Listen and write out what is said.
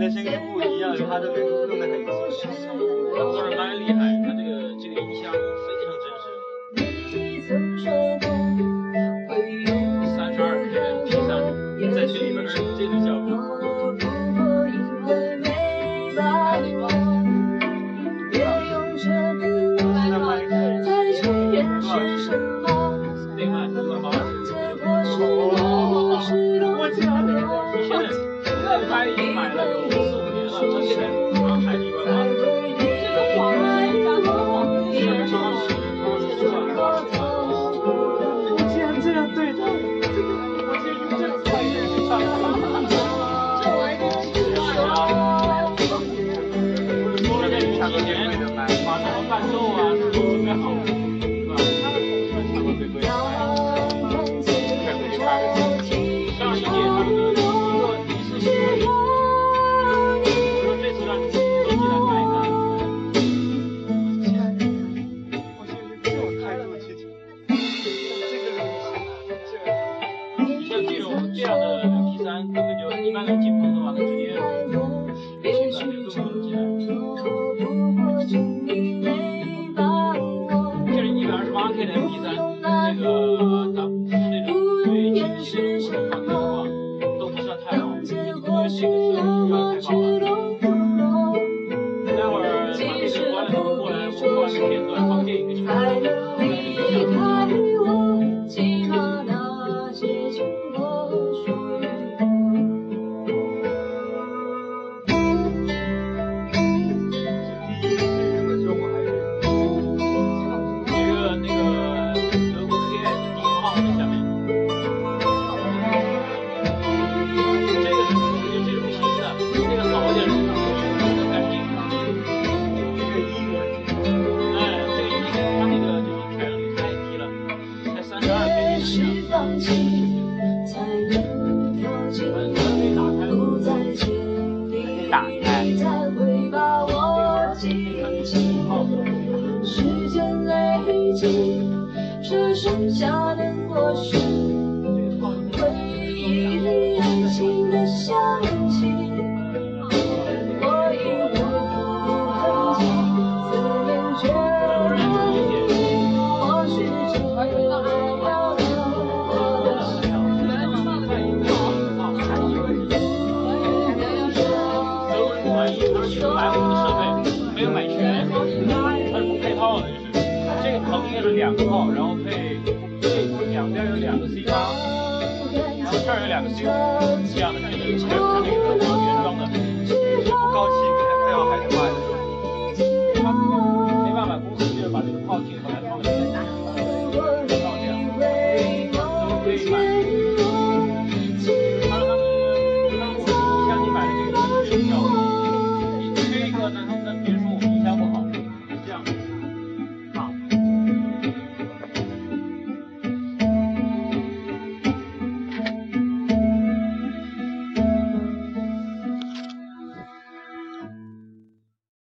的声音不一样，他的背个特别很及时。他做的蛮厉害，他这个这个音箱非常真实。三十二这个 P 三，在群里边是这种效果。买了。般的的话，也许感觉更好一些。就是一百二十八 K 的 B 三，那个。是放弃，才能靠近你；不再见你，才会把我记起。时间累积，这剩下的过去。没有买全，它是不配套的，就是这个坑就是两个号，然后配两边有两个 C 八，然后这儿有两个 C 五，这样的感觉，它是那个原装的，就不高级，它快要还是卖的，他没办法，公司就是把这个号进回来放在那，放这样，都可以买。